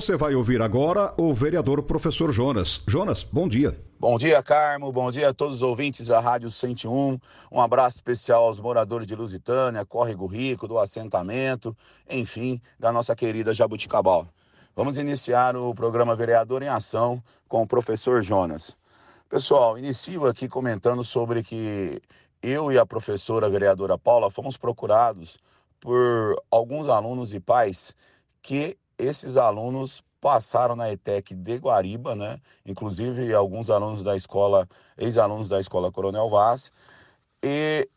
Você vai ouvir agora o vereador professor Jonas. Jonas, bom dia. Bom dia, Carmo. Bom dia a todos os ouvintes da Rádio 101. Um abraço especial aos moradores de Lusitânia, Córrego Rico, do assentamento, enfim, da nossa querida Jabuticabal. Vamos iniciar o programa Vereador em Ação com o professor Jonas. Pessoal, inicio aqui comentando sobre que eu e a professora vereadora Paula fomos procurados por alguns alunos e pais que esses alunos passaram na ETEC de Guariba, né? Inclusive alguns alunos da escola, ex-alunos da escola Coronel Vaz, e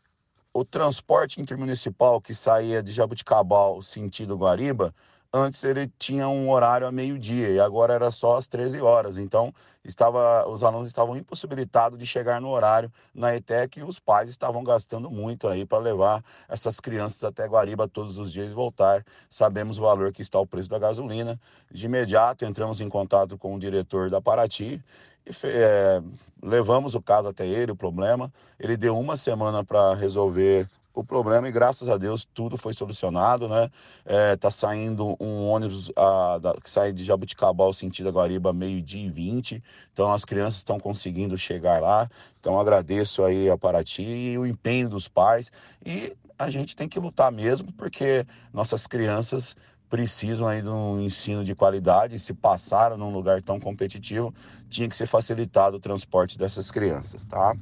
o transporte intermunicipal que saía de Jabuticabal sentido Guariba Antes ele tinha um horário a meio-dia e agora era só às 13 horas. Então, estava, os alunos estavam impossibilitados de chegar no horário na ETEC e os pais estavam gastando muito aí para levar essas crianças até Guariba todos os dias e voltar. Sabemos o valor que está o preço da gasolina. De imediato entramos em contato com o diretor da Paraty e é, levamos o caso até ele, o problema. Ele deu uma semana para resolver o problema e graças a Deus tudo foi solucionado, né? É, tá saindo um ônibus a, da, que sai de Jabuticabal sentido Guariba meio-dia e 20, então as crianças estão conseguindo chegar lá, então agradeço aí a Paraty e o empenho dos pais e a gente tem que lutar mesmo porque nossas crianças precisam aí de um ensino de qualidade, se passaram num lugar tão competitivo, tinha que ser facilitado o transporte dessas crianças, tá?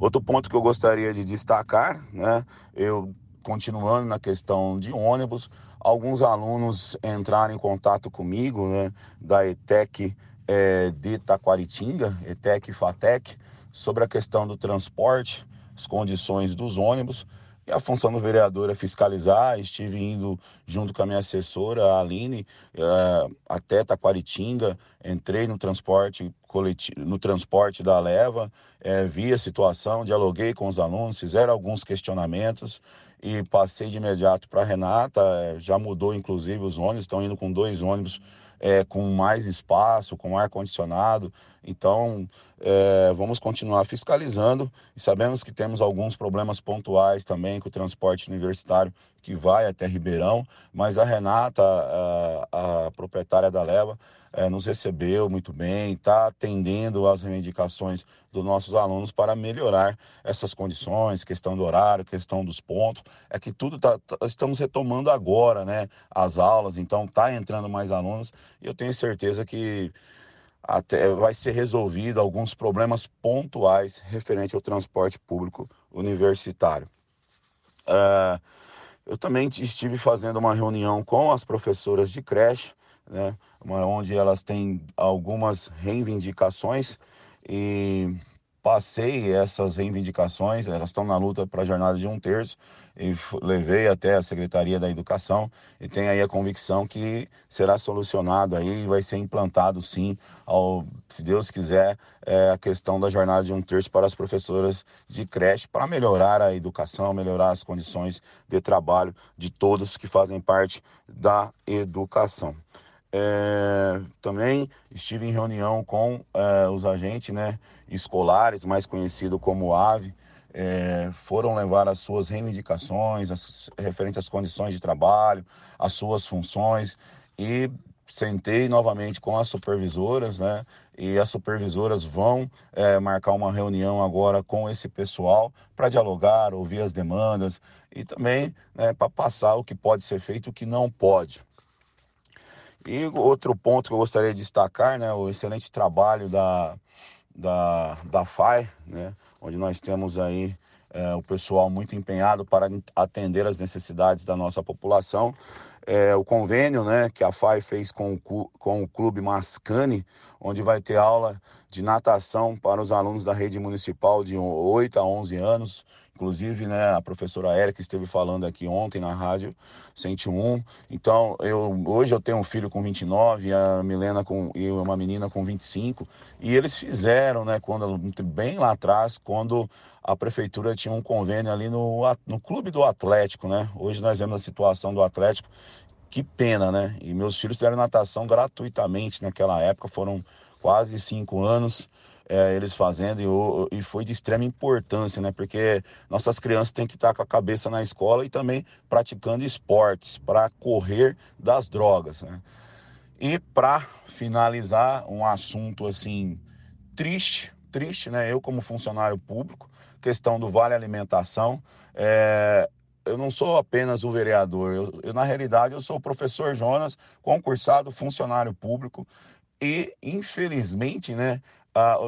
Outro ponto que eu gostaria de destacar, né, eu continuando na questão de ônibus, alguns alunos entraram em contato comigo, né, da ETEC é, de Taquaritinga, ETEC e FATEC, sobre a questão do transporte, as condições dos ônibus. E a função do vereador é fiscalizar. Estive indo junto com a minha assessora, a Aline, é, até Taquaritinga. Entrei no transporte coletivo, no transporte da leva, é, vi a situação, dialoguei com os alunos, fizeram alguns questionamentos e passei de imediato para a Renata. É, já mudou, inclusive, os ônibus, estão indo com dois ônibus é, com mais espaço, com ar condicionado. Então, é, vamos continuar fiscalizando e sabemos que temos alguns problemas pontuais também com o transporte universitário que vai até Ribeirão, mas a Renata, a, a proprietária da Leva, é, nos recebeu muito bem, está atendendo às reivindicações dos nossos alunos para melhorar essas condições, questão do horário, questão dos pontos. É que tudo tá, tá estamos retomando agora, né? As aulas, então está entrando mais alunos e eu tenho certeza que até vai ser resolvido alguns problemas pontuais referente ao transporte público universitário. Uh, eu também estive fazendo uma reunião com as professoras de creche né, onde elas têm algumas reivindicações e passei essas reivindicações, elas estão na luta para a jornada de um terço, e levei até a Secretaria da Educação e tenho aí a convicção que será solucionado aí e vai ser implantado sim, ao, se Deus quiser, é, a questão da jornada de um terço para as professoras de creche, para melhorar a educação, melhorar as condições de trabalho de todos que fazem parte da educação. É, também estive em reunião com é, os agentes né, escolares, mais conhecido como AVE, é, foram levar as suas reivindicações as, referente às condições de trabalho, as suas funções e sentei novamente com as supervisoras, né? E as supervisoras vão é, marcar uma reunião agora com esse pessoal para dialogar, ouvir as demandas e também né, para passar o que pode ser feito e o que não pode. E outro ponto que eu gostaria de destacar, né, o excelente trabalho da, da, da FAI, né, onde nós temos aí é, o pessoal muito empenhado para atender as necessidades da nossa população. É, o convênio né, que a FAI fez com o, com o Clube Mascane, onde vai ter aula de natação para os alunos da rede municipal de 8 a 11 anos, Inclusive, né, a professora Érica esteve falando aqui ontem na rádio 101. Então, eu hoje eu tenho um filho com 29 a Milena com e uma menina com 25, e eles fizeram, né, quando bem lá atrás, quando a prefeitura tinha um convênio ali no, no clube do Atlético, né? Hoje nós vemos a situação do Atlético que pena, né? E meus filhos fizeram natação gratuitamente naquela época, foram quase cinco anos é, eles fazendo e, e, foi de extrema importância, né? Porque nossas crianças têm que estar com a cabeça na escola e também praticando esportes para correr das drogas, né? E para finalizar, um assunto assim triste, triste, né? Eu como funcionário público, questão do vale alimentação, é, eu não sou apenas o vereador, eu, eu, na realidade eu sou o professor Jonas, concursado funcionário público e infelizmente, né,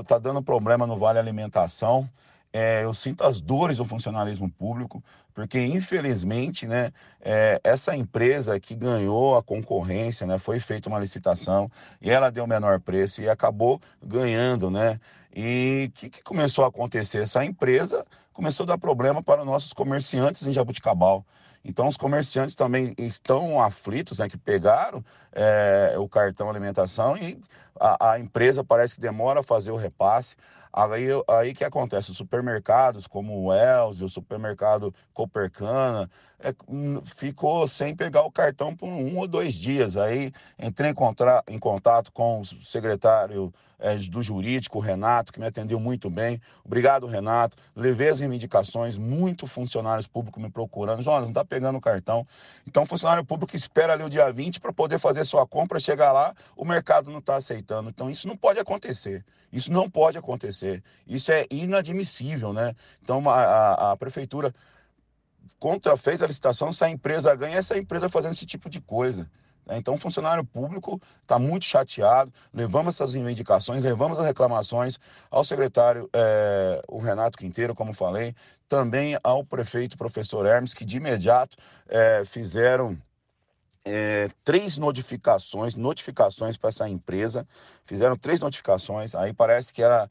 está dando problema no Vale Alimentação. É, eu sinto as dores do funcionalismo público, porque infelizmente, né, é, essa empresa que ganhou a concorrência, né, foi feita uma licitação e ela deu o menor preço e acabou ganhando, né? E o que, que começou a acontecer? Essa empresa começou a dar problema para nossos comerciantes em Jabuticabal. Então, os comerciantes também estão aflitos, né, que pegaram é, o cartão alimentação e a, a, empresa parece que demora a fazer o repasse. Aí, aí que acontece? Os supermercados, como o Wells, o supermercado Copercana, é, hum, ficou sem pegar o cartão por um ou dois dias. Aí entrei em, contra, em contato com o secretário é, do jurídico, o Renato, que me atendeu muito bem. Obrigado, Renato. Levei as reivindicações, muito funcionários públicos me procurando. Jonas, não está pegando o cartão. Então, funcionário público espera ali o dia 20 para poder fazer sua compra, chegar lá, o mercado não está aceitando. Então, isso não pode acontecer. Isso não pode acontecer. Isso é inadmissível, né? Então, a, a, a prefeitura contra fez a licitação, se a empresa ganha, essa empresa fazendo esse tipo de coisa. Né? Então, o funcionário público está muito chateado. Levamos essas reivindicações, levamos as reclamações ao secretário, é, o Renato Quinteiro, como falei, também ao prefeito, professor Hermes, que de imediato é, fizeram é, três notificações, notificações para essa empresa, fizeram três notificações, aí parece que ela é,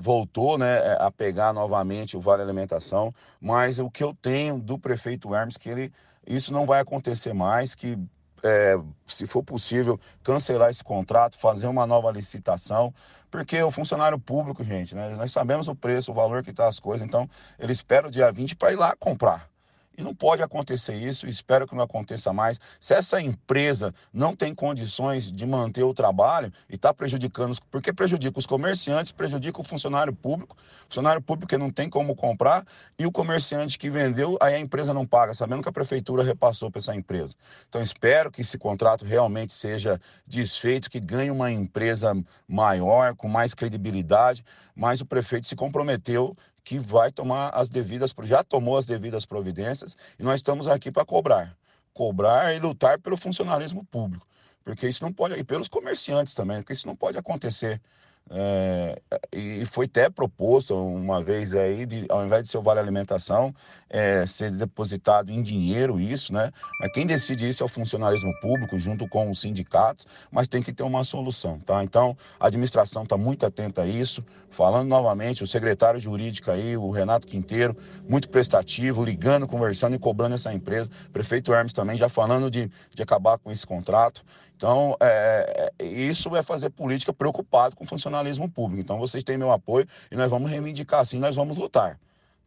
voltou né, a pegar novamente o Vale Alimentação, mas o que eu tenho do prefeito Hermes que ele isso não vai acontecer mais, que é, se for possível, cancelar esse contrato, fazer uma nova licitação, porque o funcionário público, gente, né, nós sabemos o preço, o valor que está as coisas, então ele espera o dia 20 para ir lá comprar. E não pode acontecer isso, espero que não aconteça mais. Se essa empresa não tem condições de manter o trabalho e está prejudicando, porque prejudica os comerciantes, prejudica o funcionário público, funcionário público que não tem como comprar, e o comerciante que vendeu, aí a empresa não paga, sabendo que a prefeitura repassou para essa empresa. Então espero que esse contrato realmente seja desfeito, que ganhe uma empresa maior, com mais credibilidade, mas o prefeito se comprometeu que vai tomar as devidas, já tomou as devidas providências e nós estamos aqui para cobrar. Cobrar e lutar pelo funcionalismo público. Porque isso não pode, e pelos comerciantes também, porque isso não pode acontecer. É, e foi até proposto uma vez aí, de, ao invés de ser o Vale Alimentação, é, ser depositado em dinheiro isso, né? Mas quem decide isso é o funcionalismo público, junto com os sindicatos, mas tem que ter uma solução, tá? Então, a administração está muito atenta a isso. Falando novamente, o secretário jurídico aí, o Renato Quinteiro, muito prestativo, ligando, conversando e cobrando essa empresa. Prefeito Hermes também já falando de, de acabar com esse contrato. Então, é, é, isso é fazer política preocupado com o funcionalismo público. Então, vocês têm meu apoio e nós vamos reivindicar assim, nós vamos lutar,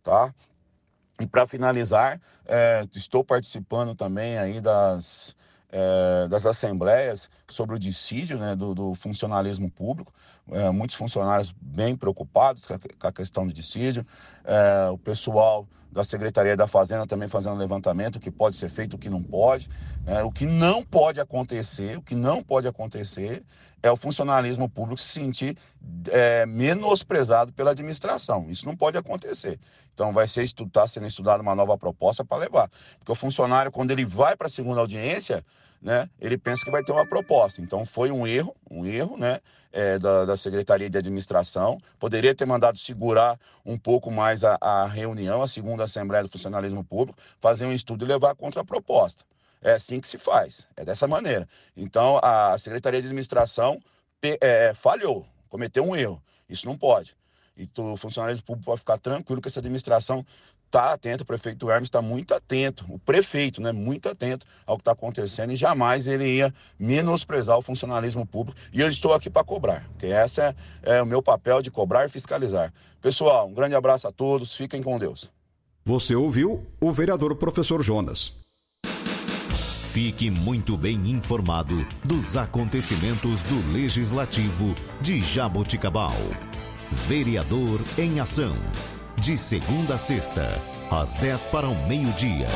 tá? E para finalizar, é, estou participando também aí das, é, das assembleias sobre o dissídio né, do, do funcionalismo público. É, muitos funcionários bem preocupados com a, questão do dissídio. É, o pessoal da Secretaria da Fazenda também fazendo levantamento, o que pode ser feito, o que não pode. Né? O que não pode acontecer, o que não pode acontecer é o funcionalismo público se sentir é, menosprezado pela administração. Isso não pode acontecer. Então vai ser está sendo estudada uma nova proposta para levar. Porque o funcionário, quando ele vai para a segunda audiência, né, ele pensa que vai ter uma proposta. Então foi um erro, um erro, né, é, da, da, Secretaria de Administração. Poderia ter mandado segurar um pouco mais a, a reunião, a segunda Assembleia do Funcionalismo Público, fazer um estudo e levar contra a proposta. É assim que se faz, é dessa maneira. Então a Secretaria de Administração é, falhou, cometeu um erro. Isso não pode. E o funcionalismo público pode ficar tranquilo que essa administração está atento, o prefeito Hermes está muito atento, o prefeito, né, muito atento ao que está acontecendo e jamais ele ia menosprezar o funcionalismo público. E eu estou aqui para cobrar, porque esse é, é o meu papel de cobrar e fiscalizar. Pessoal, um grande abraço a todos, fiquem com Deus. Você ouviu o vereador professor Jonas. Fique muito bem informado dos acontecimentos do Legislativo de Jaboticabal. Vereador em Ação. De segunda a sexta, às 10 para o meio-dia.